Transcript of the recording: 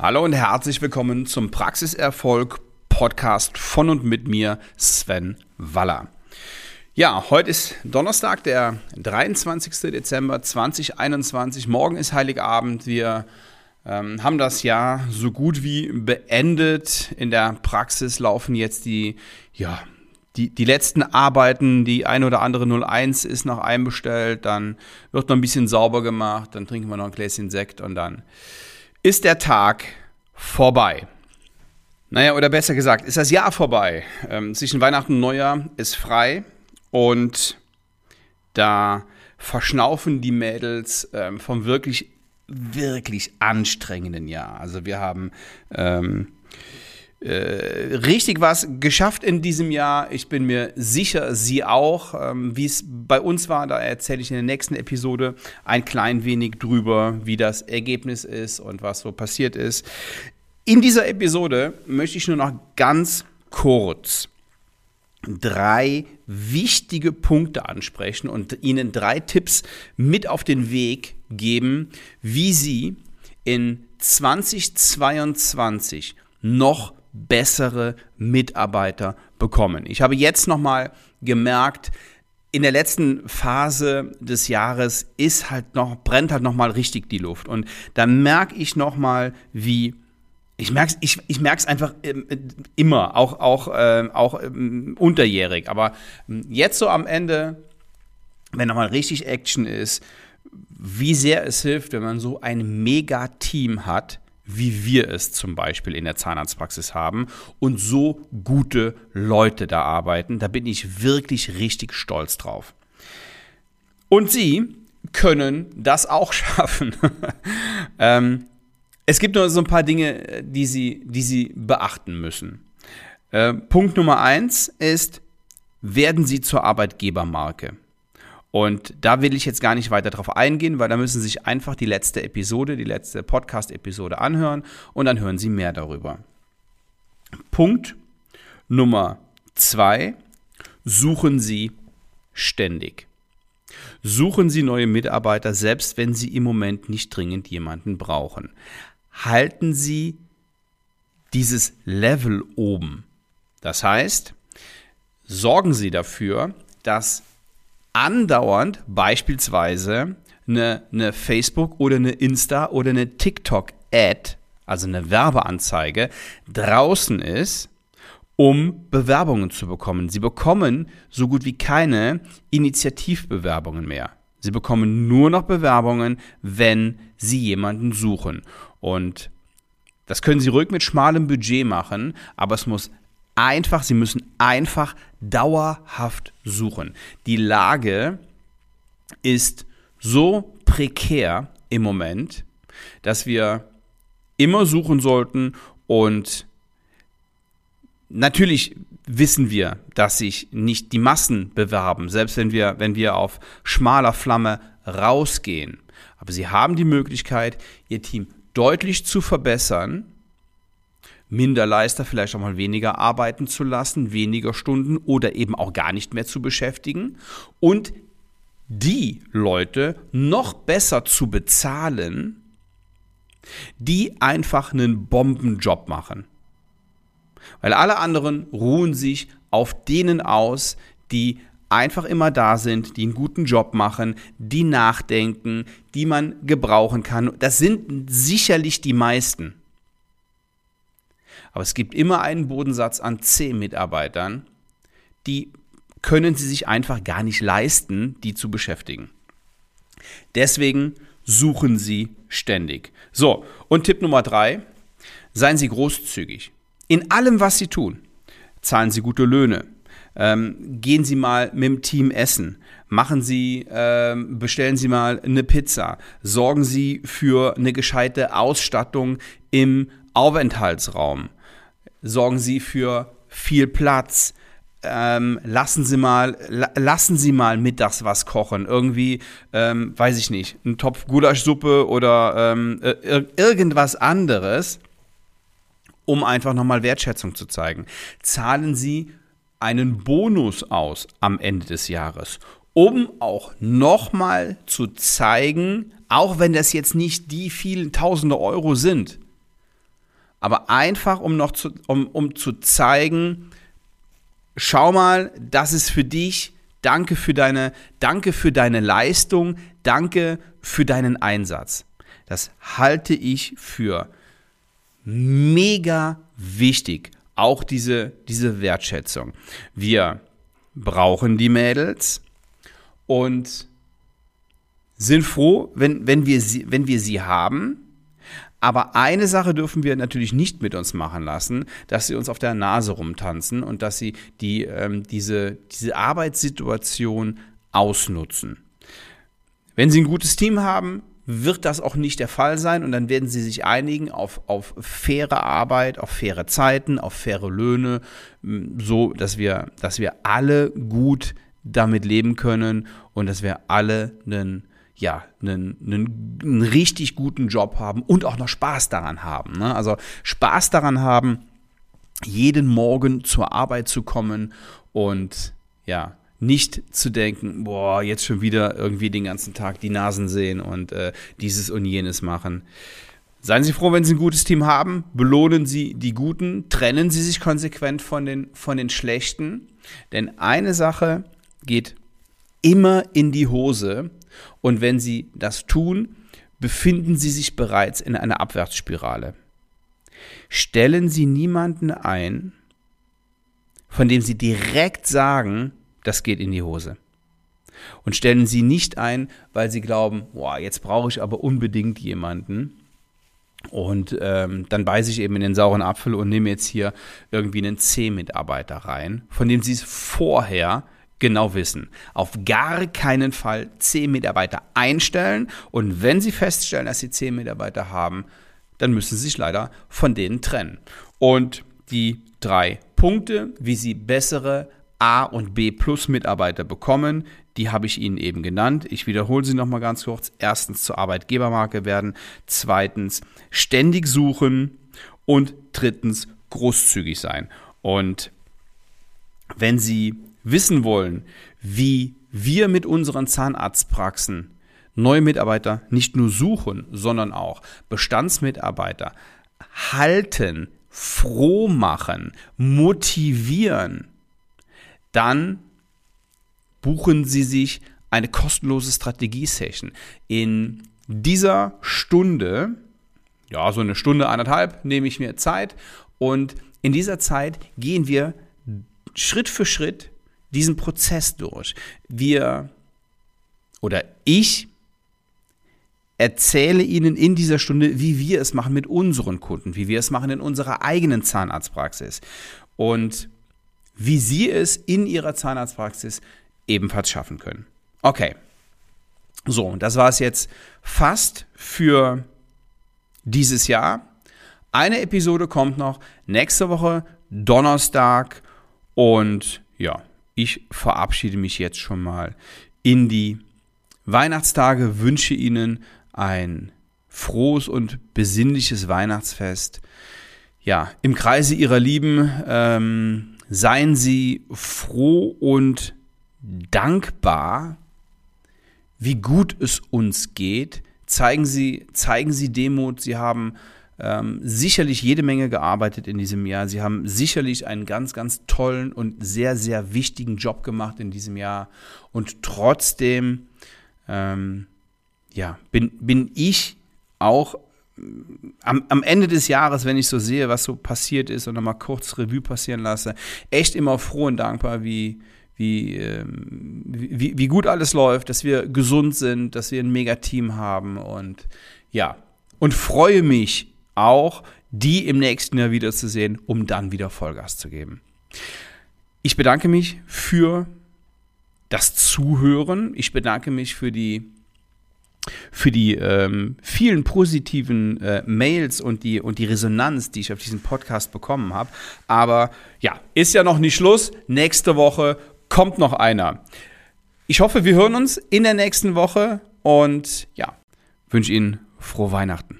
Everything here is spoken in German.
Hallo und herzlich willkommen zum Praxiserfolg Podcast von und mit mir, Sven Waller. Ja, heute ist Donnerstag, der 23. Dezember 2021. Morgen ist Heiligabend. Wir ähm, haben das Jahr so gut wie beendet. In der Praxis laufen jetzt die, ja, die, die letzten Arbeiten, die ein oder andere 01 ist noch einbestellt, dann wird noch ein bisschen sauber gemacht, dann trinken wir noch ein Gläschen Sekt und dann ist der Tag vorbei. Naja, oder besser gesagt, ist das Jahr vorbei. Ähm, zwischen Weihnachten und Neujahr ist frei und da verschnaufen die Mädels ähm, vom wirklich, wirklich anstrengenden Jahr. Also wir haben ähm, äh, richtig was geschafft in diesem Jahr. Ich bin mir sicher, Sie auch. Ähm, wie es bei uns war, da erzähle ich in der nächsten Episode ein klein wenig drüber, wie das Ergebnis ist und was so passiert ist. In dieser Episode möchte ich nur noch ganz kurz drei wichtige Punkte ansprechen und Ihnen drei Tipps mit auf den Weg geben, wie Sie in 2022 noch bessere Mitarbeiter bekommen. Ich habe jetzt nochmal gemerkt, in der letzten Phase des Jahres ist halt noch, brennt halt nochmal richtig die Luft. Und da merke ich nochmal, wie ich merke es ich, ich merk's einfach ähm, immer, auch, auch, äh, auch ähm, unterjährig. Aber ähm, jetzt so am Ende, wenn nochmal richtig Action ist, wie sehr es hilft, wenn man so ein Mega-Team hat, wie wir es zum Beispiel in der Zahnarztpraxis haben und so gute Leute da arbeiten. Da bin ich wirklich richtig stolz drauf. Und Sie können das auch schaffen. ähm, es gibt nur so ein paar Dinge, die Sie, die Sie beachten müssen. Äh, Punkt Nummer eins ist, werden Sie zur Arbeitgebermarke. Und da will ich jetzt gar nicht weiter drauf eingehen, weil da müssen Sie sich einfach die letzte Episode, die letzte Podcast-Episode anhören und dann hören Sie mehr darüber. Punkt Nummer zwei, suchen Sie ständig. Suchen Sie neue Mitarbeiter, selbst wenn Sie im Moment nicht dringend jemanden brauchen. Halten Sie dieses Level oben. Das heißt, sorgen Sie dafür, dass andauernd beispielsweise eine, eine Facebook oder eine Insta oder eine TikTok-Ad, also eine Werbeanzeige, draußen ist, um Bewerbungen zu bekommen. Sie bekommen so gut wie keine Initiativbewerbungen mehr. Sie bekommen nur noch Bewerbungen, wenn Sie jemanden suchen. Und das können Sie ruhig mit schmalem Budget machen, aber es muss einfach, Sie müssen einfach dauerhaft suchen. Die Lage ist so prekär im Moment, dass wir immer suchen sollten und natürlich wissen wir, dass sich nicht die Massen bewerben, selbst wenn wir, wenn wir auf schmaler Flamme rausgehen. Aber sie haben die Möglichkeit, ihr Team deutlich zu verbessern Minderleister vielleicht auch mal weniger arbeiten zu lassen, weniger Stunden oder eben auch gar nicht mehr zu beschäftigen und die Leute noch besser zu bezahlen, die einfach einen Bombenjob machen. Weil alle anderen ruhen sich auf denen aus, die einfach immer da sind, die einen guten Job machen, die nachdenken, die man gebrauchen kann. Das sind sicherlich die meisten. Aber es gibt immer einen Bodensatz an C-Mitarbeitern, die können sie sich einfach gar nicht leisten, die zu beschäftigen. Deswegen suchen sie ständig. So, und Tipp Nummer drei, seien Sie großzügig. In allem, was Sie tun. Zahlen Sie gute Löhne. Ähm, gehen Sie mal mit dem Team essen. Machen Sie, ähm, bestellen Sie mal eine Pizza. Sorgen Sie für eine gescheite Ausstattung im Aufenthaltsraum sorgen Sie für viel Platz. Ähm, lassen Sie mal, la lassen Sie mal mittags was kochen. Irgendwie, ähm, weiß ich nicht, ein Topf Gulaschsuppe oder ähm, irgendwas anderes, um einfach nochmal Wertschätzung zu zeigen. Zahlen Sie einen Bonus aus am Ende des Jahres, um auch nochmal zu zeigen, auch wenn das jetzt nicht die vielen tausende Euro sind, aber einfach, um noch zu, um, um zu zeigen, schau mal, das ist für dich. Danke für deine, danke für deine Leistung. Danke für deinen Einsatz. Das halte ich für mega wichtig. Auch diese, diese Wertschätzung. Wir brauchen die Mädels und sind froh, wenn, wenn, wir sie, wenn wir sie haben. Aber eine Sache dürfen wir natürlich nicht mit uns machen lassen, dass sie uns auf der Nase rumtanzen und dass sie die, ähm, diese, diese Arbeitssituation ausnutzen. Wenn sie ein gutes Team haben, wird das auch nicht der Fall sein und dann werden sie sich einigen auf, auf faire Arbeit, auf faire Zeiten, auf faire Löhne, so dass wir, dass wir alle gut damit leben können und dass wir alle einen ja, einen, einen, einen richtig guten Job haben und auch noch Spaß daran haben. Ne? Also Spaß daran haben, jeden Morgen zur Arbeit zu kommen und ja, nicht zu denken, boah, jetzt schon wieder irgendwie den ganzen Tag die Nasen sehen und äh, dieses und jenes machen. Seien Sie froh, wenn Sie ein gutes Team haben, belohnen Sie die Guten, trennen Sie sich konsequent von den, von den Schlechten, denn eine Sache geht immer in die Hose und wenn Sie das tun, befinden Sie sich bereits in einer Abwärtsspirale. Stellen Sie niemanden ein, von dem Sie direkt sagen, das geht in die Hose. Und stellen Sie nicht ein, weil Sie glauben, boah, jetzt brauche ich aber unbedingt jemanden. Und ähm, dann beiße ich eben in den sauren Apfel und nehme jetzt hier irgendwie einen C-Mitarbeiter rein, von dem Sie es vorher genau wissen. Auf gar keinen Fall C-Mitarbeiter einstellen. Und wenn Sie feststellen, dass Sie C-Mitarbeiter haben, dann müssen Sie sich leider von denen trennen. Und die drei Punkte, wie Sie bessere A und B Plus Mitarbeiter bekommen. Die habe ich Ihnen eben genannt. Ich wiederhole sie nochmal ganz kurz. Erstens zur Arbeitgebermarke werden. Zweitens ständig suchen. Und drittens großzügig sein. Und wenn Sie wissen wollen, wie wir mit unseren Zahnarztpraxen neue Mitarbeiter nicht nur suchen, sondern auch Bestandsmitarbeiter halten, froh machen, motivieren, dann buchen Sie sich eine kostenlose Strategie-Session. In dieser Stunde, ja, so eine Stunde, anderthalb, nehme ich mir Zeit und in dieser Zeit gehen wir Schritt für Schritt diesen Prozess durch. Wir oder ich erzähle Ihnen in dieser Stunde, wie wir es machen mit unseren Kunden, wie wir es machen in unserer eigenen Zahnarztpraxis. Und wie Sie es in Ihrer Zahnarztpraxis ebenfalls schaffen können. Okay. So, das war es jetzt fast für dieses Jahr. Eine Episode kommt noch nächste Woche, Donnerstag. Und ja, ich verabschiede mich jetzt schon mal in die Weihnachtstage, wünsche Ihnen ein frohes und besinnliches Weihnachtsfest. Ja, im Kreise Ihrer Lieben. Ähm, seien Sie froh und dankbar, wie gut es uns geht. Zeigen Sie, zeigen Sie Demut. Sie haben ähm, sicherlich jede Menge gearbeitet in diesem Jahr. Sie haben sicherlich einen ganz, ganz tollen und sehr, sehr wichtigen Job gemacht in diesem Jahr. Und trotzdem, ähm, ja, bin, bin ich auch am, am Ende des Jahres, wenn ich so sehe, was so passiert ist und nochmal kurz Revue passieren lasse, echt immer froh und dankbar, wie, wie, ähm, wie, wie gut alles läuft, dass wir gesund sind, dass wir ein Mega-Team haben und ja, und freue mich auch, die im nächsten Jahr wiederzusehen, um dann wieder Vollgas zu geben. Ich bedanke mich für das Zuhören. Ich bedanke mich für die für die ähm, vielen positiven äh, Mails und die, und die Resonanz, die ich auf diesen Podcast bekommen habe. Aber ja, ist ja noch nicht Schluss. Nächste Woche kommt noch einer. Ich hoffe, wir hören uns in der nächsten Woche und ja, wünsche Ihnen frohe Weihnachten.